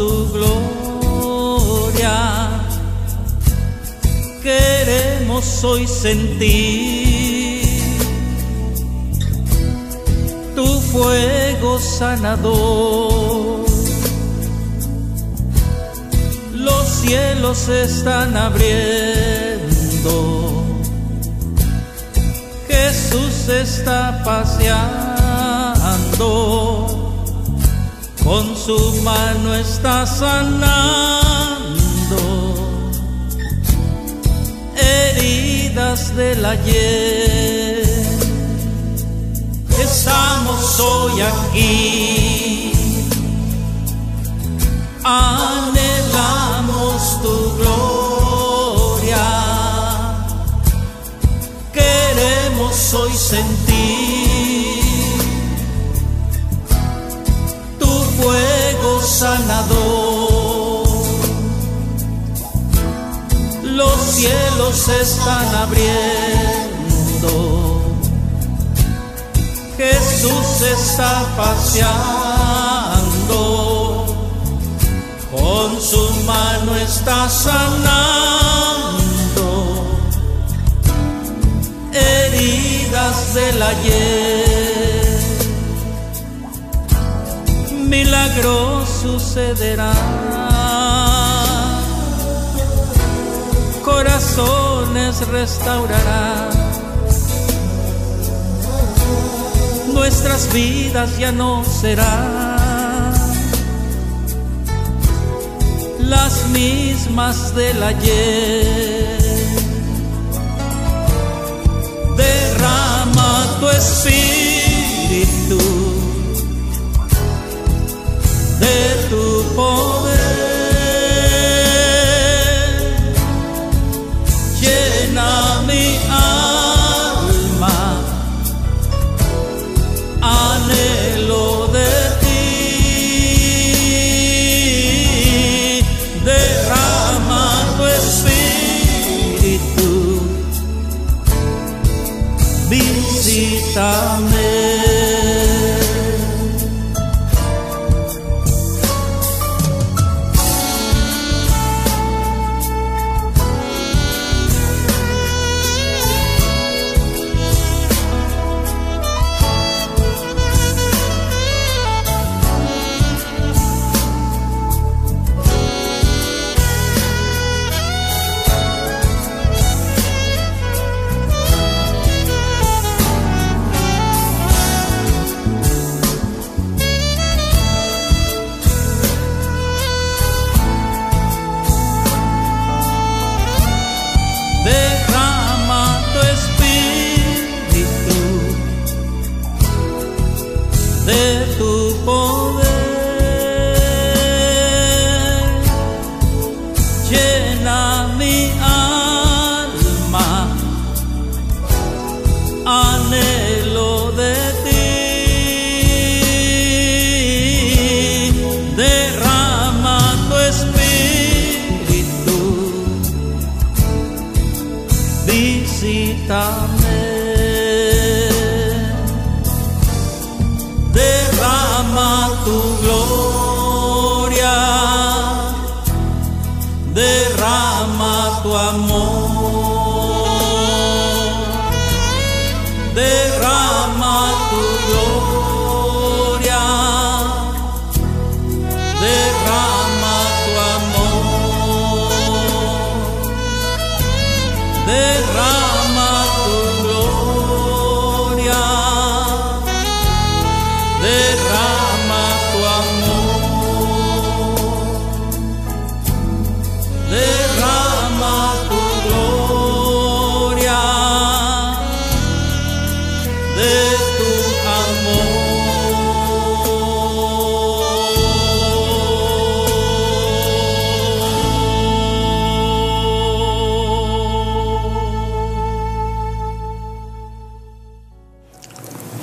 tu gloria. Queremos hoy sentir tu fuego sanador. Los cielos están abriendo Jesús está paseando, con su mano está sanando heridas del ayer. Estamos hoy aquí, anhelamos tu gloria queremos hoy sentir sanador. Los cielos están abriendo. Jesús está paseando. Con su mano está sanando heridas del ayer. Milagro sucederá. Corazones restaurará. Nuestras vidas ya no serán las mismas del ayer.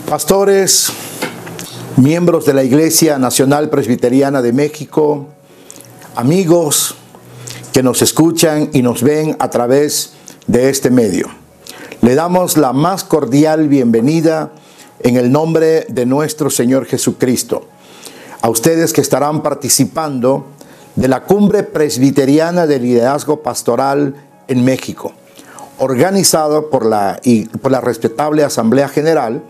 Pastores, miembros de la Iglesia Nacional Presbiteriana de México, amigos que nos escuchan y nos ven a través de este medio. Le damos la más cordial bienvenida en el nombre de nuestro Señor Jesucristo. A ustedes que estarán participando de la Cumbre Presbiteriana de Liderazgo Pastoral en México, organizado por la, por la respetable Asamblea General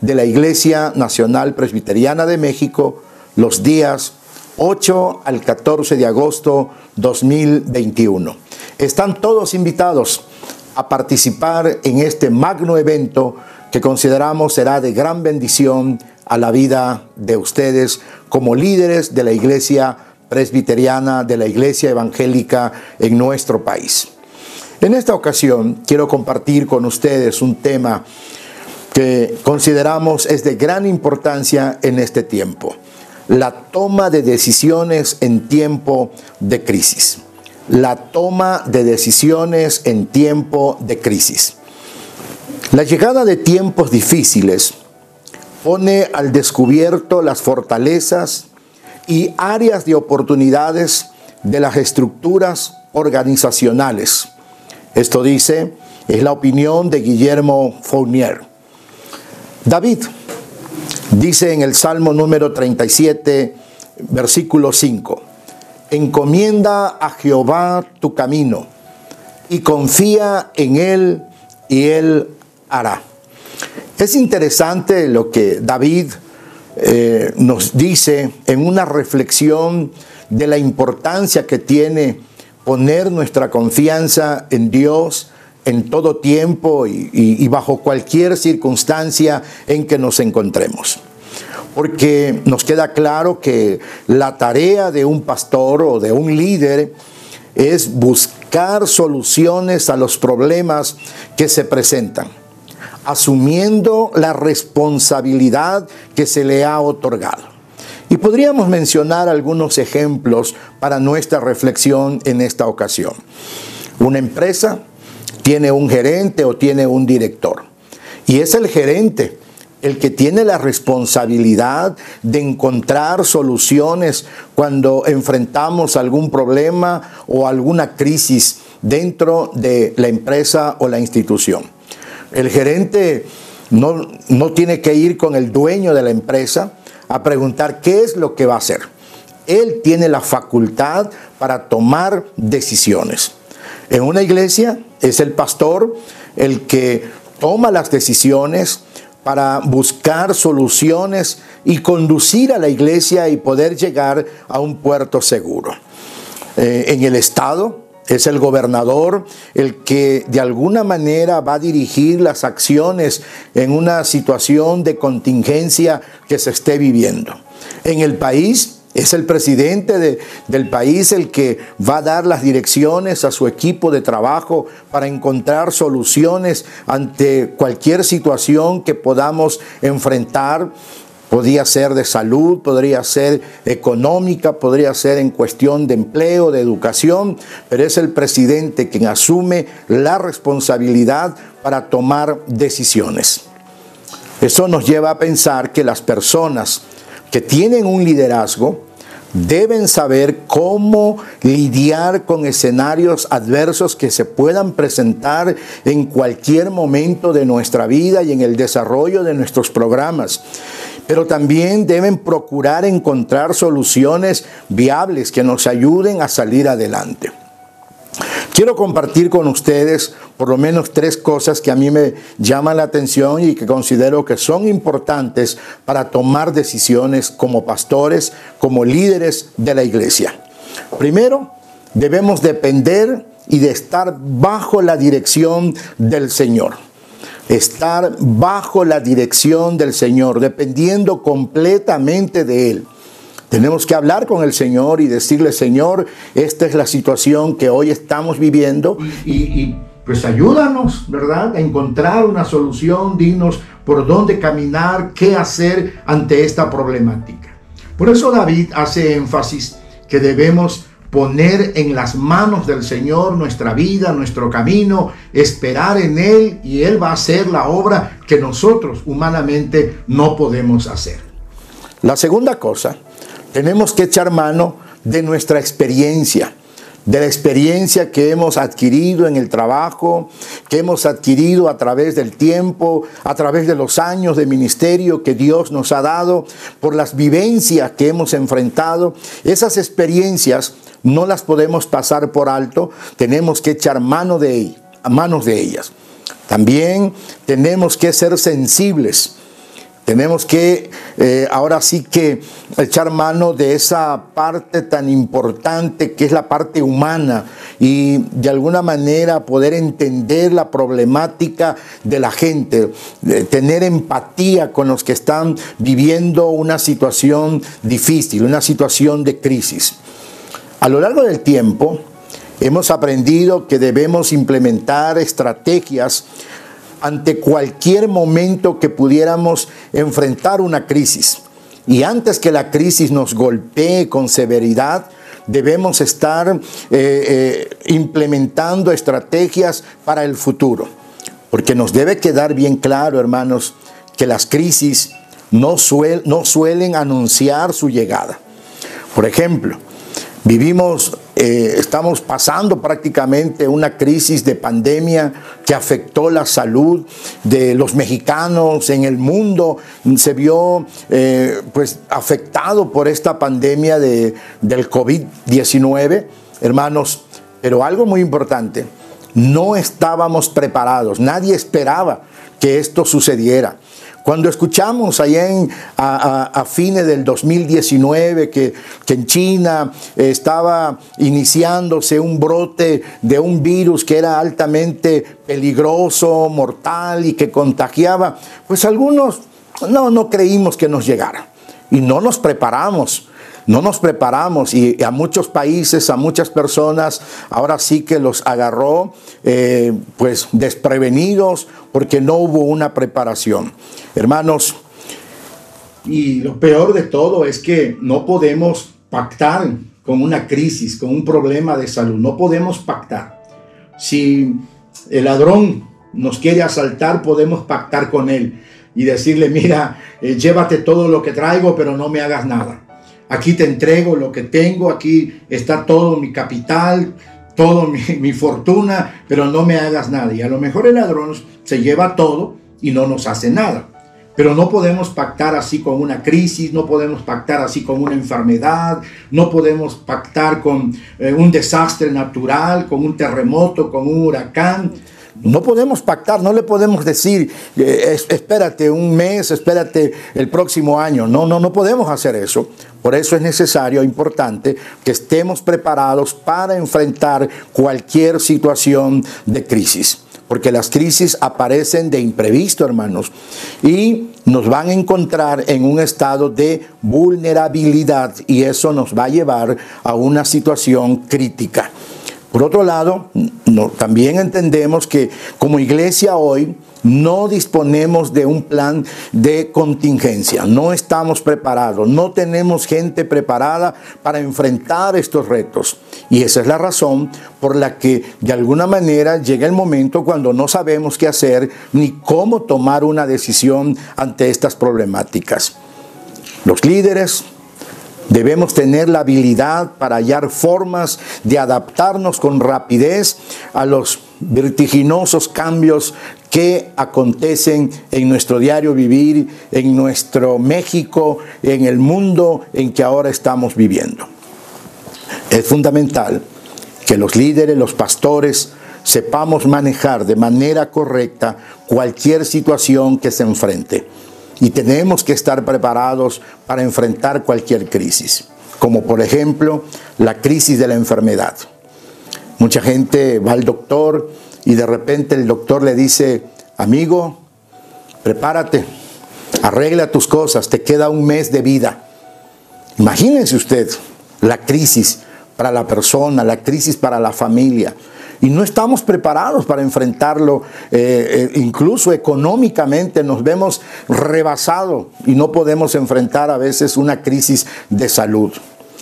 de la Iglesia Nacional Presbiteriana de México los días 8 al 14 de agosto 2021. Están todos invitados a participar en este magno evento que consideramos será de gran bendición a la vida de ustedes como líderes de la iglesia presbiteriana, de la iglesia evangélica en nuestro país. En esta ocasión quiero compartir con ustedes un tema que consideramos es de gran importancia en este tiempo, la toma de decisiones en tiempo de crisis. La toma de decisiones en tiempo de crisis. La llegada de tiempos difíciles pone al descubierto las fortalezas y áreas de oportunidades de las estructuras organizacionales. Esto dice, es la opinión de Guillermo Fournier. David dice en el Salmo número 37, versículo 5, encomienda a Jehová tu camino y confía en él y él hará. Es interesante lo que David eh, nos dice en una reflexión de la importancia que tiene poner nuestra confianza en Dios en todo tiempo y, bajo cualquier circunstancia en que nos encontremos porque nos queda claro que la tarea de un pastor o de un líder es buscar soluciones a los problemas que se presentan asumiendo la responsabilidad que se le ha otorgado. Y podríamos mencionar algunos ejemplos para nuestra reflexión en esta ocasión. Una empresa tiene un gerente o tiene un director. Y es el gerente el que tiene la responsabilidad de encontrar soluciones cuando enfrentamos algún problema o alguna crisis dentro de la empresa o la institución. El gerente no, no tiene que ir con el dueño de la empresa a preguntar qué es lo que va a hacer. Él tiene la facultad para tomar decisiones. En una iglesia es el pastor el que toma las decisiones para buscar soluciones y conducir a la iglesia y poder llegar a un puerto seguro. Eh, en el Estado es el gobernador el que de alguna manera va a dirigir las acciones en una situación de contingencia que se esté viviendo. En el país es el presidente del país el que va a dar las direcciones a su equipo de trabajo para encontrar soluciones ante cualquier situación que podamos enfrentar Podría ser de salud, podría ser económica, podría ser en cuestión de empleo, de educación, pero es el presidente quien asume la responsabilidad para tomar decisiones. Eso nos lleva a pensar que las personas que tienen un liderazgo deben saber cómo lidiar con escenarios adversos que se puedan presentar en cualquier momento de nuestra vida y en el desarrollo de nuestros programas pero también deben procurar encontrar soluciones viables que nos ayuden a salir adelante. Quiero compartir con ustedes por lo menos tres cosas que a mí me llaman la atención y que considero que son importantes para tomar decisiones como pastores, como líderes de la iglesia. Primero, debemos depender y de estar bajo la dirección del Señor estar bajo la dirección del Señor, dependiendo completamente de Él. Tenemos que hablar con el Señor y decirle, Señor, esta es la situación que hoy estamos viviendo y, pues ayúdanos, ¿verdad? A encontrar una solución, dinos por dónde caminar, qué hacer ante esta problemática. Por eso David hace énfasis que debemos poner en las manos del Señor nuestra vida, nuestro camino, esperar en Él y Él va a hacer la obra que nosotros humanamente no podemos hacer. La segunda cosa, tenemos que echar mano de nuestra experiencia, de la experiencia que hemos adquirido en el trabajo, que hemos adquirido a través del tiempo, a través de los años de ministerio que Dios nos ha dado, por las vivencias que hemos enfrentado. Esas experiencias no las podemos pasar por alto, tenemos que echar mano de, manos de ellas. También tenemos que ser sensibles tenemos que eh, ahora sí que echar mano de esa parte tan importante que es la parte humana y de alguna manera poder entender la problemática de la gente, tener empatía con los que están viviendo una situación difícil, una situación de crisis. A lo largo del tiempo hemos aprendido que debemos implementar estrategias ante cualquier momento que pudiéramos enfrentar una crisis. Y antes que la crisis nos golpee con severidad, debemos estar eh, eh, implementando estrategias para el futuro. Porque nos debe quedar bien claro, hermanos, que las crisis no, no suelen anunciar su llegada. Por ejemplo, Vivimos, eh, estamos pasando prácticamente una crisis de pandemia que afectó la salud de los mexicanos en el mundo. Se vio eh, pues afectado por esta pandemia de, del COVID-19, hermanos. Pero algo muy importante, no estábamos preparados, nadie esperaba que esto sucediera. Cuando escuchamos allá en, a, fines del 2019 que, que en China estaba iniciándose un brote de un virus que era altamente peligroso, mortal y que contagiaba, pues algunos no, no creímos que nos llegara. Y no nos preparamos no nos preparamos y a muchos países, a muchas personas, ahora sí que los agarró eh, pues desprevenidos porque no hubo una preparación. Hermanos, y lo peor de todo es que no podemos pactar con una crisis, con un problema de salud. No podemos pactar. Si el ladrón nos quiere asaltar, podemos pactar con él y decirle, mira, eh, llévate todo lo que traigo, pero no me hagas nada aquí te entrego lo que tengo, aquí está todo mi capital, toda mi, fortuna, pero no me hagas nada. Y a lo mejor el ladrón se lleva todo y no nos hace nada. Pero no podemos pactar así con una crisis, no podemos pactar así con una enfermedad, no podemos pactar con eh, un desastre natural, con un terremoto, con un huracán. No podemos pactar, no le podemos decir, eh, espérate un mes, espérate el próximo año. No, no, no podemos hacer eso. Por eso es necesario, importante, que estemos preparados para enfrentar cualquier situación de crisis. Porque las crisis aparecen de imprevisto, hermanos, y nos van a encontrar en un estado de vulnerabilidad y eso nos va a llevar a una situación crítica. Por otro lado, también entendemos que como iglesia hoy no disponemos de un plan de contingencia, no estamos preparados, no tenemos gente preparada para enfrentar estos retos. Y esa es la razón por la que de alguna manera llega el momento cuando no sabemos qué hacer ni cómo tomar una decisión ante estas problemáticas. Los líderes, Debemos tener la habilidad para hallar formas de adaptarnos con rapidez a los vertiginosos cambios que acontecen en nuestro diario vivir, en nuestro México, en el mundo en que ahora estamos viviendo. Es fundamental que los líderes, los pastores, sepamos manejar de manera correcta cualquier situación que se enfrente y tenemos que estar preparados para enfrentar cualquier crisis, como por ejemplo la crisis de la enfermedad. Mucha gente va al doctor y de repente el doctor le dice, amigo, prepárate, arregla tus cosas, te queda un mes de vida. Imagínense usted la crisis para la persona, la crisis para la familia, y no estamos preparados para enfrentarlo, eh, eh, incluso económicamente nos vemos rebasados y no podemos enfrentar a veces una crisis de salud.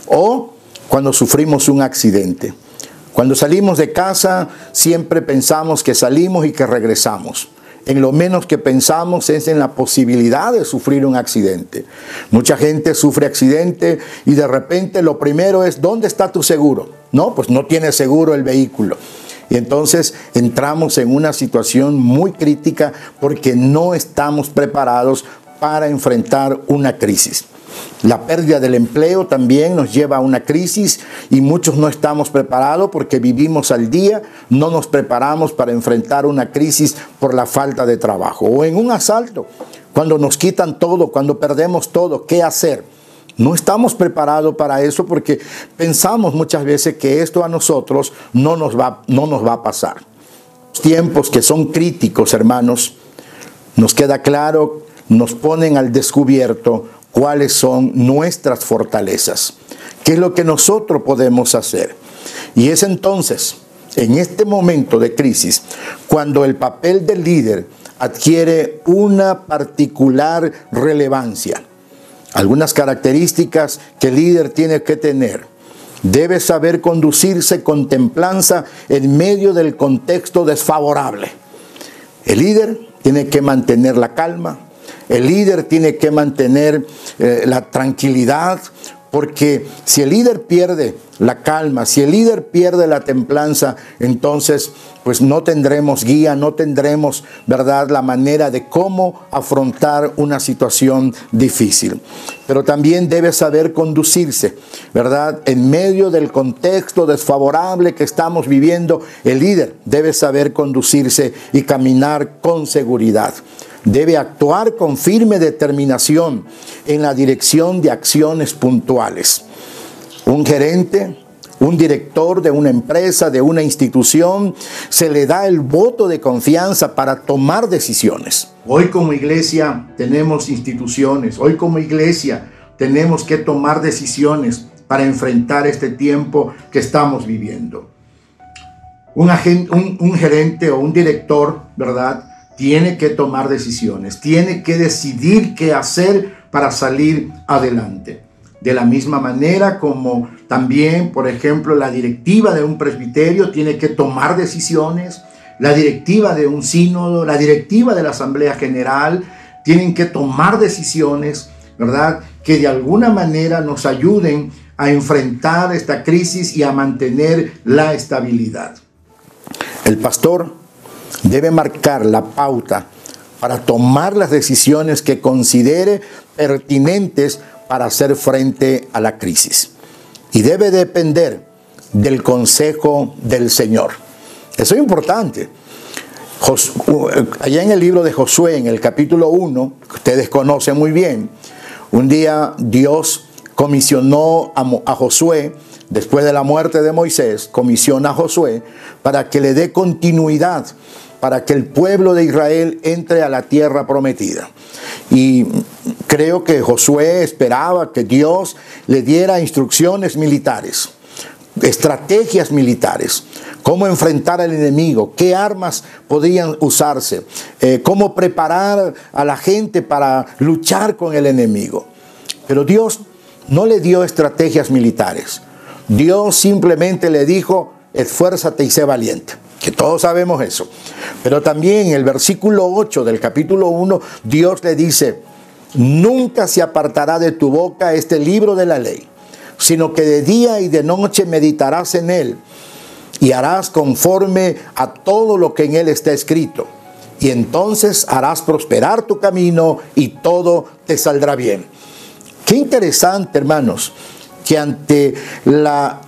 O cuando sufrimos un accidente. Cuando salimos de casa siempre pensamos que salimos y que regresamos. en lo menos que pensamos es en la posibilidad de sufrir un accidente. Mucha gente sufre accidente y de repente lo primero es, ¿dónde está tu seguro? No, pues no tiene seguro el vehículo. Y entonces entramos en una situación muy crítica porque no estamos preparados para enfrentar una crisis. La pérdida del empleo también nos lleva a una crisis y muchos no estamos preparados porque vivimos al día, no nos preparamos para enfrentar una crisis por la falta de trabajo o en un asalto, cuando nos quitan todo, cuando perdemos todo, ¿qué hacer? No estamos preparados para eso porque pensamos muchas veces que esto a nosotros no nos va, no nos va a pasar. Tiempos que son críticos, hermanos, nos queda claro, nos ponen al descubierto cuáles son nuestras fortalezas, qué es lo que nosotros podemos hacer. Y es entonces, en este momento de crisis, cuando el papel del líder adquiere una particular relevancia. Algunas características que el líder tiene que tener. Debe saber conducirse con templanza en medio del contexto desfavorable. El líder tiene que mantener la calma, el líder tiene que mantener eh, la tranquilidad, porque si el líder pierde la calma, si el líder pierde la templanza, entonces pues no tendremos guía, no tendremos, ¿verdad?, la manera de cómo afrontar una situación difícil. Pero también debe saber conducirse, ¿verdad? En medio del contexto desfavorable que estamos viviendo, el líder debe saber conducirse y caminar con seguridad debe actuar con firme determinación en la dirección de acciones puntuales. Un gerente, un director de una empresa, de una institución, se le da el voto de confianza para tomar decisiones. Hoy como iglesia tenemos instituciones, hoy como iglesia tenemos que tomar decisiones para enfrentar este tiempo que estamos viviendo. Un, un gerente o un director, ¿verdad? Tiene que tomar decisiones, tiene que decidir qué hacer para salir adelante. De la misma manera como también, por ejemplo, la directiva de un presbiterio tiene que tomar decisiones, la directiva de un sínodo, la directiva de la Asamblea General, tienen que tomar decisiones, ¿verdad? Que de alguna manera nos ayuden a enfrentar esta crisis y a mantener la estabilidad. El pastor debe marcar la pauta para tomar las decisiones que considere pertinentes para hacer frente a la crisis. Y debe depender del consejo del Señor. Eso es importante. Allá en el libro de Josué, en el capítulo 1, que ustedes conocen muy bien, un día Dios comisionó a, Josué, después de la muerte de Moisés, comisiona a Josué para que le dé continuidad para que el pueblo de Israel entre a la tierra prometida. Y creo que Josué esperaba que Dios le diera instrucciones militares, estrategias militares, cómo enfrentar al enemigo, qué armas podían usarse, eh, cómo preparar a la gente para luchar con el enemigo. Pero Dios no le dio estrategias militares. Dios simplemente le dijo, esfuérzate y sé valiente que todos sabemos eso. Pero también en el versículo 8 del capítulo 1, Dios le dice, nunca se apartará de tu boca este libro de la ley, sino que de día y de noche meditarás en él y harás conforme a todo lo que en él está escrito. Y entonces harás prosperar tu camino y todo te saldrá bien. Qué interesante, hermanos, que ante la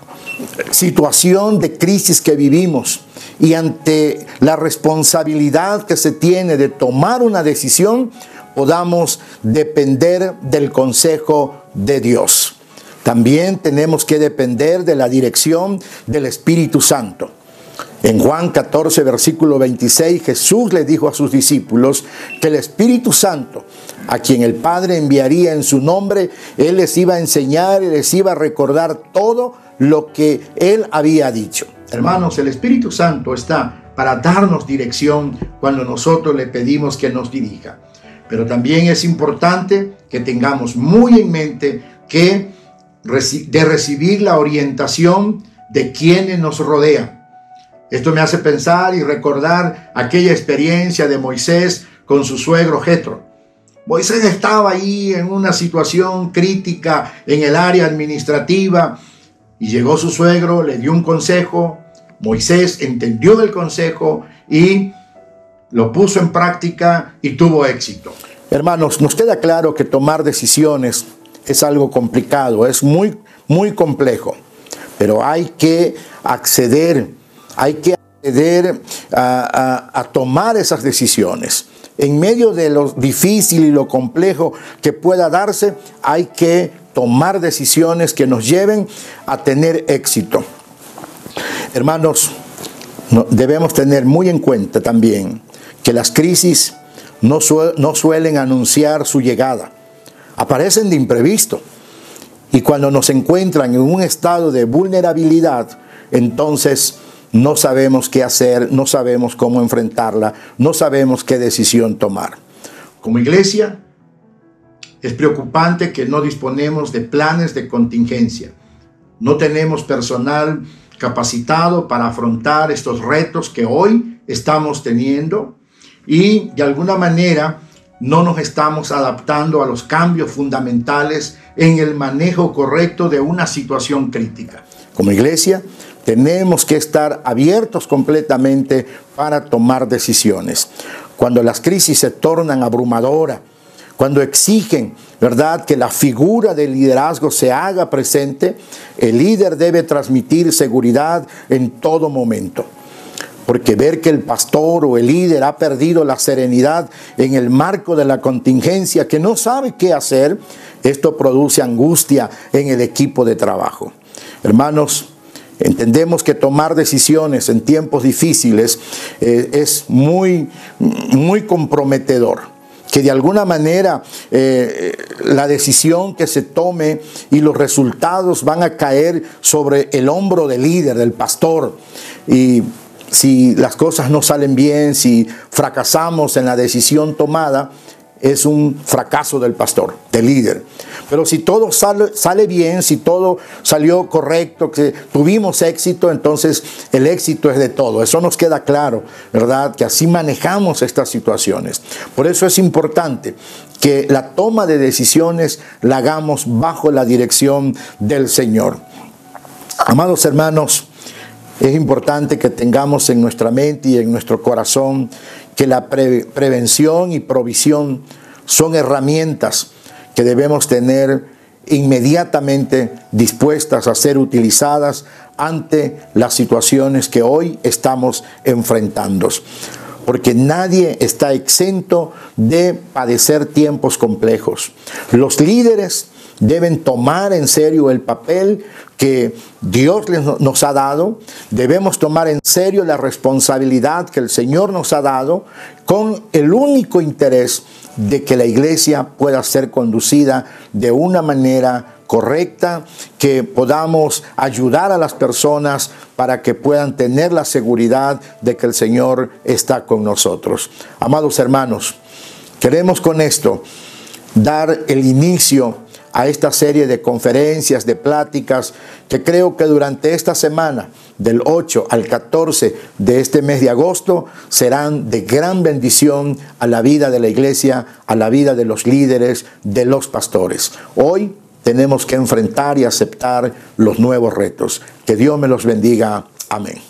situación de crisis que vivimos, y ante la responsabilidad que se tiene de tomar una decisión, podamos depender del consejo de Dios. También tenemos que depender de la dirección del Espíritu Santo. En Juan 14, versículo 26, Jesús le dijo a sus discípulos que el Espíritu Santo, a quien el Padre enviaría en su nombre, Él les iba a enseñar y les iba a recordar todo lo que Él había dicho. Hermanos, el Espíritu Santo está para darnos dirección cuando nosotros le pedimos que nos dirija. Pero también es importante que tengamos muy en mente que de recibir la orientación de quienes nos rodean. Esto me hace pensar y recordar aquella experiencia de Moisés con su suegro Jetro. Moisés estaba ahí en una situación crítica en el área administrativa y llegó su suegro, le dio un consejo, Moisés entendió el consejo y lo puso en práctica y tuvo éxito. Hermanos, nos queda claro que tomar decisiones es algo complicado, es muy, muy complejo, pero hay que acceder, hay que acceder a, a tomar esas decisiones. En medio de lo difícil y lo complejo que pueda darse, hay que tomar decisiones que nos lleven a tener éxito. Hermanos, debemos tener muy en cuenta también que las crisis no, suelen anunciar su llegada, aparecen de imprevisto. Y cuando nos encuentran en un estado de vulnerabilidad, entonces no sabemos qué hacer, no sabemos cómo enfrentarla, no sabemos qué decisión tomar. Como iglesia, es preocupante que no disponemos de planes de contingencia. No tenemos personal capacitado para afrontar estos retos que hoy estamos teniendo y de alguna manera no nos estamos adaptando a los cambios fundamentales en el manejo correcto de una situación crítica. Como iglesia tenemos que estar abiertos completamente para tomar decisiones. Cuando las crisis se tornan abrumadoras, cuando exigen, ¿verdad?, que la figura del liderazgo se haga presente, el líder debe transmitir seguridad en todo momento. Porque ver que el pastor o el líder ha perdido la serenidad en el marco de la contingencia, que no sabe qué hacer, esto produce angustia en el equipo de trabajo. Hermanos, Entendemos que tomar decisiones en tiempos difíciles eh, es muy, muy comprometedor que de alguna manera eh, la decisión que se tome y los resultados van a caer sobre el hombro del líder, del pastor. Y si las cosas no salen bien, si fracasamos en la decisión tomada, es un fracaso del pastor, del líder. Pero si todo sale, bien, si todo salió correcto, que tuvimos éxito, entonces el éxito es de todo. Eso nos queda claro, ¿verdad? Que así manejamos estas situaciones. Por eso es importante que la toma de decisiones la hagamos bajo la dirección del Señor. Amados hermanos, es importante que tengamos en nuestra mente y en nuestro corazón que la prevención y provisión son herramientas que debemos tener inmediatamente dispuestas a ser utilizadas ante las situaciones que hoy estamos enfrentando. Porque nadie está exento de padecer tiempos complejos. Los líderes deben tomar en serio el papel que Dios nos ha dado, debemos tomar en serio la responsabilidad que el Señor nos ha dado con el único interés de que la iglesia pueda ser conducida de una manera correcta, que podamos ayudar a las personas para que puedan tener la seguridad de que el Señor está con nosotros. Amados hermanos, queremos con esto dar el inicio a esta serie de conferencias, de pláticas, que creo que durante esta semana, del 8 al 14 de este mes de agosto, serán de gran bendición a la vida de la iglesia, a la vida de los líderes, de los pastores. Hoy tenemos que enfrentar y aceptar los nuevos retos. Que Dios me los bendiga. Amén.